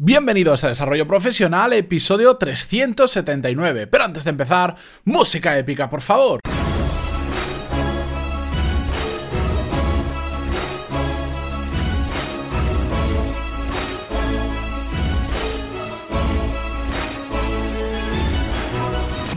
Bienvenidos a Desarrollo Profesional, episodio 379. Pero antes de empezar, música épica, por favor.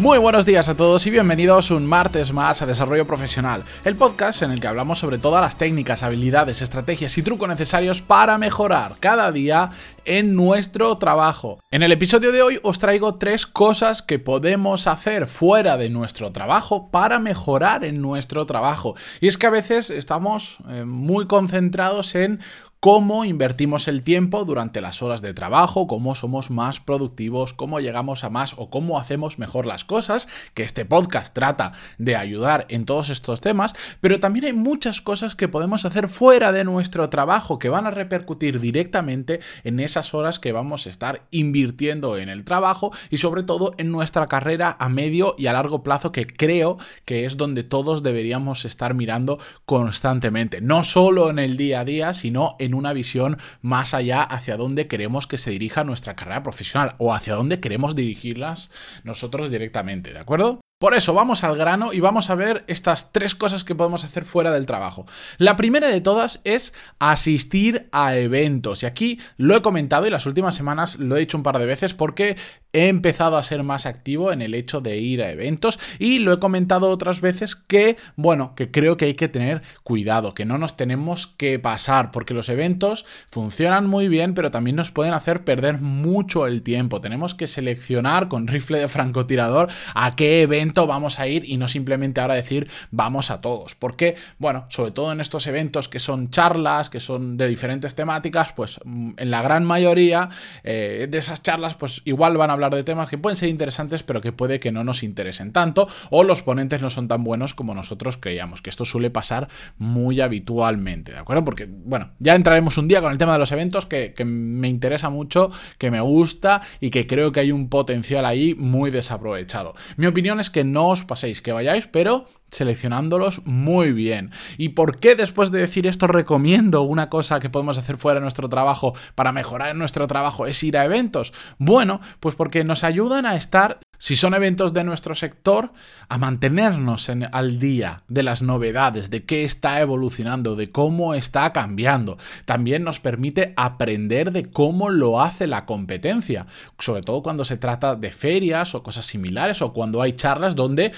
Muy buenos días a todos y bienvenidos un martes más a Desarrollo Profesional, el podcast en el que hablamos sobre todas las técnicas, habilidades, estrategias y trucos necesarios para mejorar cada día en nuestro trabajo. En el episodio de hoy os traigo tres cosas que podemos hacer fuera de nuestro trabajo para mejorar en nuestro trabajo. Y es que a veces estamos eh, muy concentrados en cómo invertimos el tiempo durante las horas de trabajo, cómo somos más productivos, cómo llegamos a más o cómo hacemos mejor las cosas, que este podcast trata de ayudar en todos estos temas, pero también hay muchas cosas que podemos hacer fuera de nuestro trabajo que van a repercutir directamente en esas horas que vamos a estar invirtiendo en el trabajo y sobre todo en nuestra carrera a medio y a largo plazo que creo que es donde todos deberíamos estar mirando constantemente, no solo en el día a día, sino en una visión más allá hacia dónde queremos que se dirija nuestra carrera profesional o hacia dónde queremos dirigirlas nosotros directamente, ¿de acuerdo? Por eso vamos al grano y vamos a ver estas tres cosas que podemos hacer fuera del trabajo. La primera de todas es asistir a eventos. Y aquí lo he comentado y las últimas semanas lo he dicho un par de veces porque he empezado a ser más activo en el hecho de ir a eventos y lo he comentado otras veces que, bueno, que creo que hay que tener cuidado, que no nos tenemos que pasar porque los eventos funcionan muy bien pero también nos pueden hacer perder mucho el tiempo. Tenemos que seleccionar con rifle de francotirador a qué evento vamos a ir y no simplemente ahora decir vamos a todos. Porque, bueno, sobre todo en estos eventos que son charlas, que son de diferentes temáticas, pues mm, en la gran mayoría eh, de esas charlas, pues igual van a hablar de temas que pueden ser interesantes, pero que puede que no nos interesen tanto, o los ponentes no son tan buenos como nosotros creíamos, que esto suele pasar muy habitualmente, ¿de acuerdo? Porque, bueno, ya entraremos un día con el tema de los eventos que, que me interesa mucho, que me gusta y que creo que hay un potencial ahí muy desaprovechado. Mi opinión es que no os paséis, que vayáis, pero seleccionándolos muy bien. ¿Y por qué después de decir esto recomiendo una cosa que podemos hacer fuera de nuestro trabajo para mejorar nuestro trabajo es ir a eventos? Bueno, pues porque nos ayudan a estar si son eventos de nuestro sector, a mantenernos en, al día de las novedades, de qué está evolucionando, de cómo está cambiando. También nos permite aprender de cómo lo hace la competencia, sobre todo cuando se trata de ferias o cosas similares o cuando hay charlas donde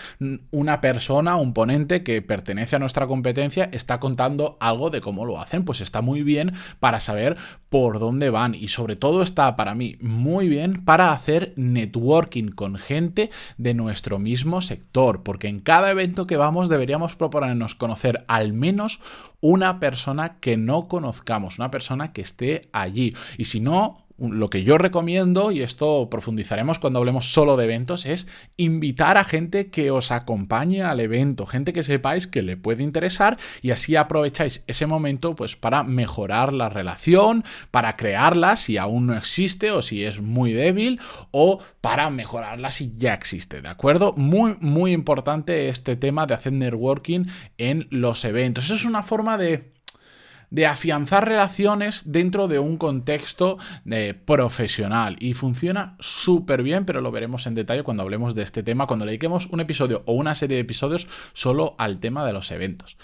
una persona, un ponente que pertenece a nuestra competencia está contando algo de cómo lo hacen, pues está muy bien para saber por dónde van y sobre todo está para mí muy bien para hacer networking con gente de nuestro mismo sector, porque en cada evento que vamos deberíamos proponernos conocer al menos una persona que no conozcamos, una persona que esté allí. Y si no, lo que yo recomiendo, y esto profundizaremos cuando hablemos solo de eventos, es invitar a gente que os acompañe al evento, gente que sepáis que le puede interesar y así aprovecháis ese momento pues para mejorar la relación, para crearla si aún no existe o si es muy débil o para mejorarla si ya existe, ¿de acuerdo? Muy, muy importante este tema de hacer networking en los eventos. Es una forma de de afianzar relaciones dentro de un contexto eh, profesional. Y funciona súper bien, pero lo veremos en detalle cuando hablemos de este tema, cuando le dediquemos un episodio o una serie de episodios solo al tema de los eventos.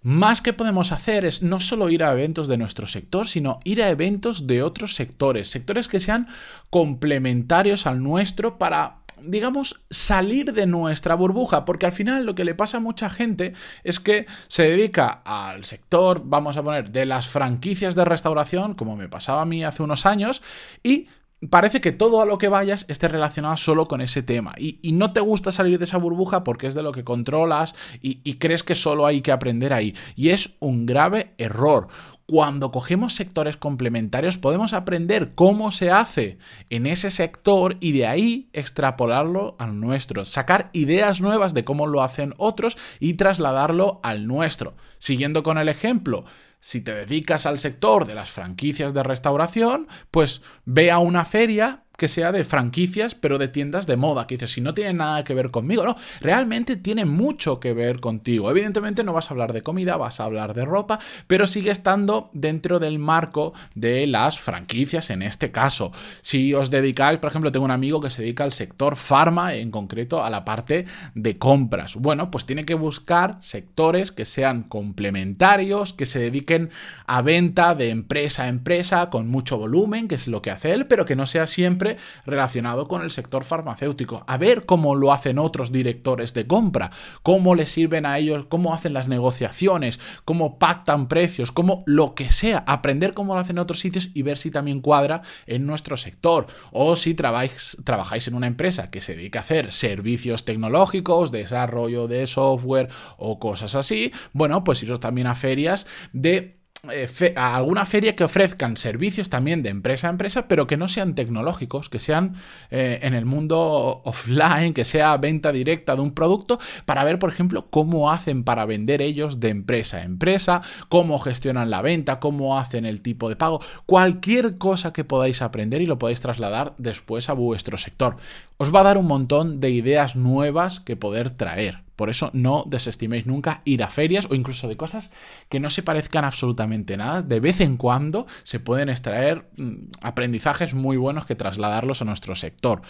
Más que podemos hacer es no solo ir a eventos de nuestro sector, sino ir a eventos de otros sectores, sectores que sean complementarios al nuestro para digamos, salir de nuestra burbuja, porque al final lo que le pasa a mucha gente es que se dedica al sector, vamos a poner, de las franquicias de restauración, como me pasaba a mí hace unos años, y parece que todo a lo que vayas esté relacionado solo con ese tema y, no te gusta salir de esa burbuja porque es de lo que controlas y, y, crees que solo hay que aprender ahí. Y es un grave error cuando cogemos sectores complementarios podemos aprender cómo se hace en ese sector y de ahí extrapolarlo al nuestro, sacar ideas nuevas de cómo lo hacen otros y trasladarlo al nuestro. Siguiendo con el ejemplo, si te dedicas al sector de las franquicias de restauración, pues ve a una feria que sea de franquicias, pero de tiendas de moda, que dices, si no tiene nada que ver conmigo, no, realmente tiene mucho que ver contigo. Evidentemente no vas a hablar de comida, vas a hablar de ropa, pero sigue estando dentro del marco de las franquicias en este caso. Si os dedicáis, por ejemplo, tengo un amigo que se dedica al sector farma, en concreto a la parte de compras. Bueno, pues tiene que buscar sectores que sean complementarios, que se dediquen a venta de empresa a empresa con mucho volumen, que es lo que hace él, pero que no sea siempre relacionado con el sector farmacéutico. A ver cómo lo hacen otros directores de compra, cómo les sirven a ellos, cómo hacen las negociaciones, cómo pactan precios, cómo lo que sea, aprender cómo lo hacen en otros sitios y ver si también cuadra en nuestro sector. O si trabajáis, trabajáis en una empresa que se dedica a hacer servicios tecnológicos, desarrollo de software o cosas así, bueno, pues iros también a ferias de eh, a alguna feria que ofrezcan servicios también de empresa a empresa, pero que no sean tecnológicos, que sean eh, en el mundo offline, que sea venta directa de un producto, para ver, por ejemplo, cómo hacen para vender ellos de empresa a empresa, cómo gestionan la venta, cómo hacen el tipo de pago, cualquier cosa que podáis aprender y lo podáis trasladar después a vuestro sector. Os va a dar un montón de ideas nuevas que poder traer. Por eso no desestiméis nunca ir a ferias o incluso de cosas que no se parezcan absolutamente nada. De vez en cuando se pueden extraer mm, aprendizajes muy buenos que trasladarlos a nuestro sector.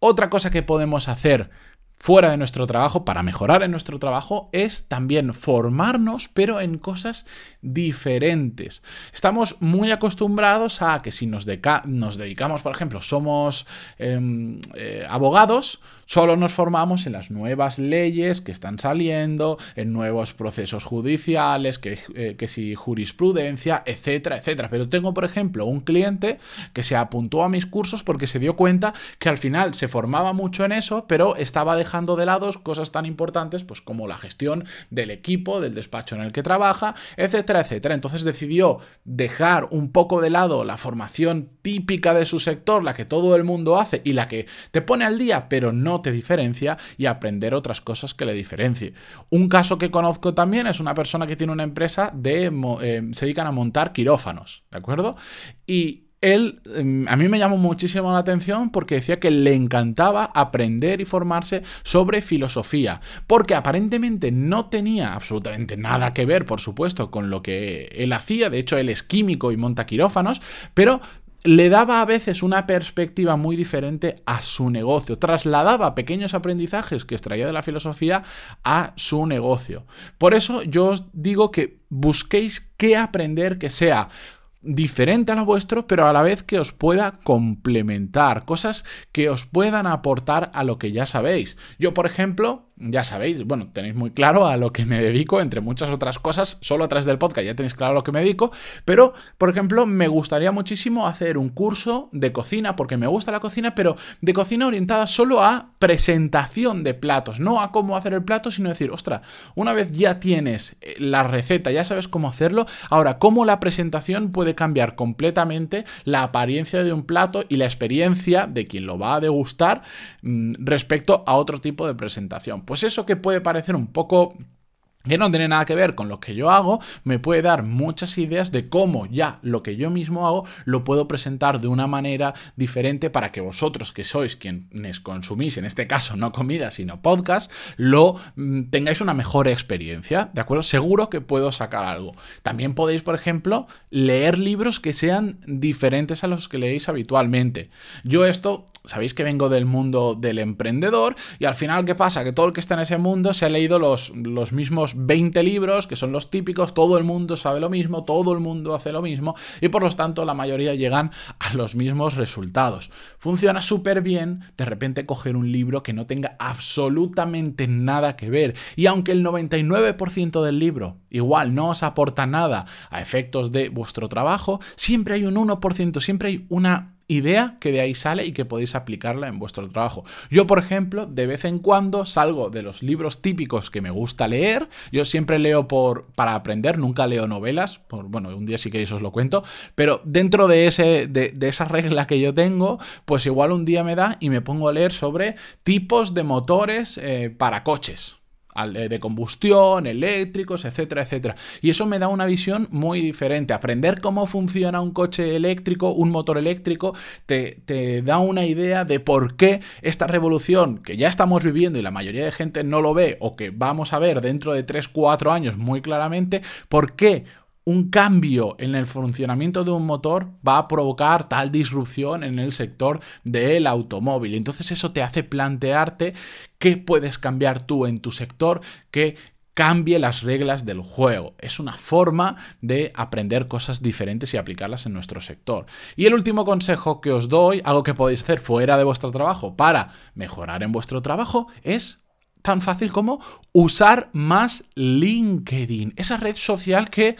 Otra cosa que podemos hacer fuera de nuestro trabajo, para mejorar en nuestro trabajo, es también formarnos, pero en cosas diferentes. Estamos muy acostumbrados a que si nos, dedicamos, por ejemplo, somos em, eh, abogados, solo nos formamos en las nuevas leyes que están saliendo, en nuevos procesos judiciales, que, eh, que si jurisprudencia, etcétera, etcétera. Pero tengo, por ejemplo, un cliente que se apuntó a mis cursos porque se dio cuenta que al final se formaba mucho en eso, pero estaba dejando de lado cosas tan importantes pues como la gestión del equipo, del despacho en el que trabaja, etcétera, etcétera. Entonces decidió dejar un poco de lado la formación típica de su sector, la que todo el mundo hace y la que te pone al día pero no te diferencia y aprender otras cosas que le diferencie. Un caso que conozco también es una persona que tiene una empresa de... Eh, se dedican a montar quirófanos, ¿de acuerdo? Y él, em, a mí me llamó muchísimo la atención porque decía que le encantaba aprender y formarse sobre filosofía, porque aparentemente no tenía absolutamente nada que ver, por supuesto, con lo que él hacía, de hecho él es químico y monta quirófanos, pero le daba a veces una perspectiva muy diferente a su negocio, trasladaba pequeños aprendizajes que extraía de la filosofía a su negocio. Por eso yo os digo que busquéis qué aprender que sea diferente a lo vuestro, pero a la vez que os pueda complementar, cosas que os puedan aportar a lo que ya sabéis. Yo, por ejemplo, ya sabéis, bueno, tenéis muy claro a lo que me dedico, entre muchas otras cosas, solo a través del podcast ya tenéis claro a lo que me dedico, pero, por ejemplo, me gustaría muchísimo hacer un curso de cocina, porque me gusta la cocina, pero de cocina orientada solo a presentación de platos, no a cómo hacer el plato, sino decir, ostra, una vez ya tienes eh, la receta, ya sabes cómo hacerlo, ahora, cómo la presentación puede cambiar completamente la apariencia de un plato y la experiencia de quien lo va a degustar mm, respecto a otro tipo de presentación. Pues eso que puede parecer un poco que no tiene nada que ver con lo que yo hago, me puede dar muchas ideas de cómo ya lo que yo mismo hago lo puedo presentar de una manera diferente para que vosotros, que sois quienes consumís, en este caso no comida, sino podcast, lo mm, tengáis una mejor experiencia, ¿de acuerdo? Seguro que puedo sacar algo. También podéis, por ejemplo, leer libros que sean diferentes a los que leéis habitualmente. Yo esto, sabéis que vengo del mundo del emprendedor y al final, ¿qué pasa? Que todo el que está en ese mundo se ha leído los, los mismos 20 libros, que son los típicos, todo el mundo sabe lo mismo, todo el mundo hace lo mismo, y por lo tanto la mayoría llegan a los mismos resultados. Funciona súper bien de repente coger un libro que no tenga absolutamente nada que ver, y aunque el 99% del libro igual no os aporta nada a efectos de vuestro trabajo, siempre hay un 1%, siempre hay una idea que de ahí sale y que podéis aplicarla en vuestro trabajo. Yo, por ejemplo, de vez en cuando salgo de los libros típicos que me gusta leer. Yo siempre leo por, para aprender, nunca leo novelas. Por, bueno, un día sí que os lo cuento. Pero dentro de, ese, de, esa regla que yo tengo, pues igual un día me da y me pongo a leer sobre tipos de motores eh, para coches. De combustión, eléctricos, etcétera, etcétera. Y eso me da una visión muy diferente. Aprender cómo funciona un coche eléctrico, un motor eléctrico, te, te, da una idea de por qué esta revolución que ya estamos viviendo y la mayoría de gente no lo ve o que vamos a ver dentro de 3, 4 años muy claramente, por qué un cambio en el funcionamiento de un motor va a provocar tal disrupción en el sector del automóvil. Entonces eso te hace plantearte qué puedes cambiar tú en tu sector que cambie las reglas del juego. Es una forma de aprender cosas diferentes y aplicarlas en nuestro sector. Y el último consejo que os doy, algo que podéis hacer fuera de vuestro trabajo para mejorar en vuestro trabajo, es tan fácil como usar más LinkedIn. Esa red social que,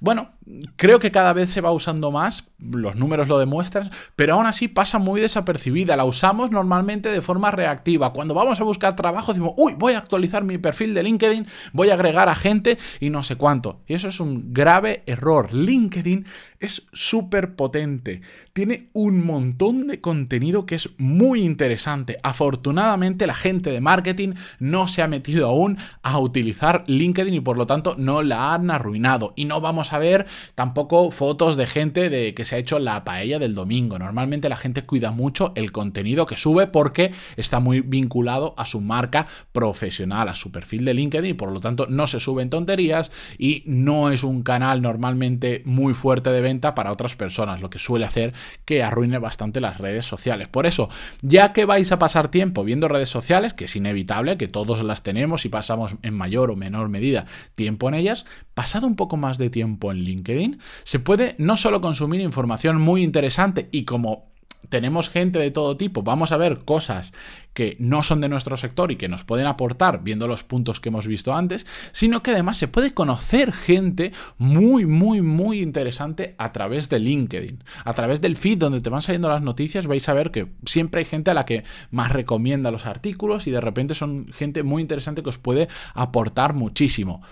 bueno, creo que cada vez se va usando más, los números lo demuestran, pero aún así pasa muy desapercibida. La usamos normalmente de forma reactiva. Cuando vamos a buscar trabajo decimos, uy, voy a actualizar mi perfil de LinkedIn, voy a agregar a gente y no sé cuánto. Y eso es un grave error. LinkedIn es súper potente. Tiene un montón de contenido que es muy interesante. Afortunadamente la gente de marketing no se ha metido aún a utilizar LinkedIn y por lo tanto no la han arruinado. Y no vamos a ver tampoco fotos de gente de que se ha hecho la paella del domingo. Normalmente la gente cuida mucho el contenido que sube porque está muy vinculado a su marca profesional, a su perfil de LinkedIn y por lo tanto no se suben tonterías y no es un canal normalmente muy fuerte de venta para otras personas, lo que suele hacer que arruine bastante las redes sociales. Por eso, ya que vais a pasar tiempo viendo redes sociales, que es inevitable, que todos las tenemos y pasamos en mayor o menor medida tiempo en ellas, pasad un poco más de tiempo en LinkedIn LinkedIn, se puede no solo consumir información muy interesante y como tenemos gente de todo tipo, vamos a ver cosas que no son de nuestro sector y que nos pueden aportar viendo los puntos que hemos visto antes, sino que además se puede conocer gente muy, muy, muy interesante a través de LinkedIn. A través del feed donde te van saliendo las noticias vais a ver que siempre hay gente a la que más recomienda los artículos y de repente son gente muy interesante que os puede aportar muchísimo.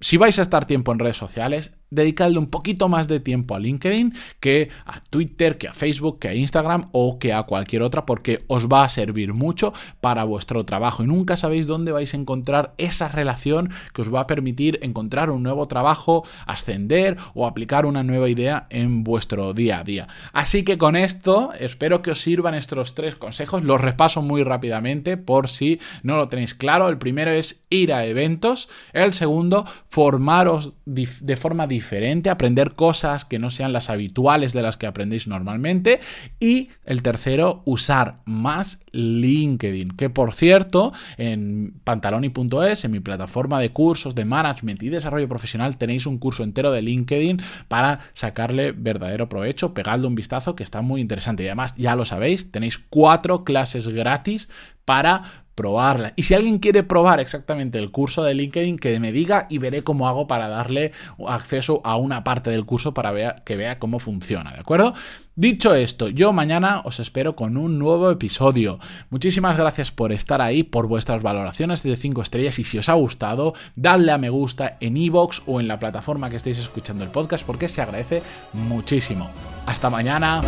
Si vais a estar tiempo en redes sociales, dedicadle un poquito más de tiempo a LinkedIn que a Twitter, que a Facebook, que a Instagram o que a cualquier otra, porque os va a servir mucho para vuestro trabajo y nunca sabéis dónde vais a encontrar esa relación que os va a permitir encontrar un nuevo trabajo, ascender o aplicar una nueva idea en vuestro día a día. Así que con esto espero que os sirvan estos tres consejos, los repaso muy rápidamente por si no lo tenéis claro. El primero es ir a eventos, el segundo, formaros de forma diferente diferente, aprender cosas que no sean las habituales de las que aprendéis normalmente. Y el tercero, usar más LinkedIn, que por cierto, en pantaloni.es, en mi plataforma de cursos de management y desarrollo profesional, tenéis un curso entero de LinkedIn para sacarle verdadero provecho. Pegadle un vistazo que está muy interesante. Y además, ya lo sabéis, tenéis cuatro clases gratis para probarla. Y si alguien quiere probar exactamente el curso de LinkedIn, que me diga y veré cómo hago para darle acceso a una parte del curso para que vea cómo funciona, ¿de acuerdo? Dicho esto, yo mañana os espero con un nuevo episodio. Muchísimas gracias por estar ahí, por vuestras valoraciones de 5 estrellas y si os ha gustado, dadle a me gusta en iVoox o en la plataforma que estéis escuchando el podcast porque se agradece muchísimo. Hasta mañana.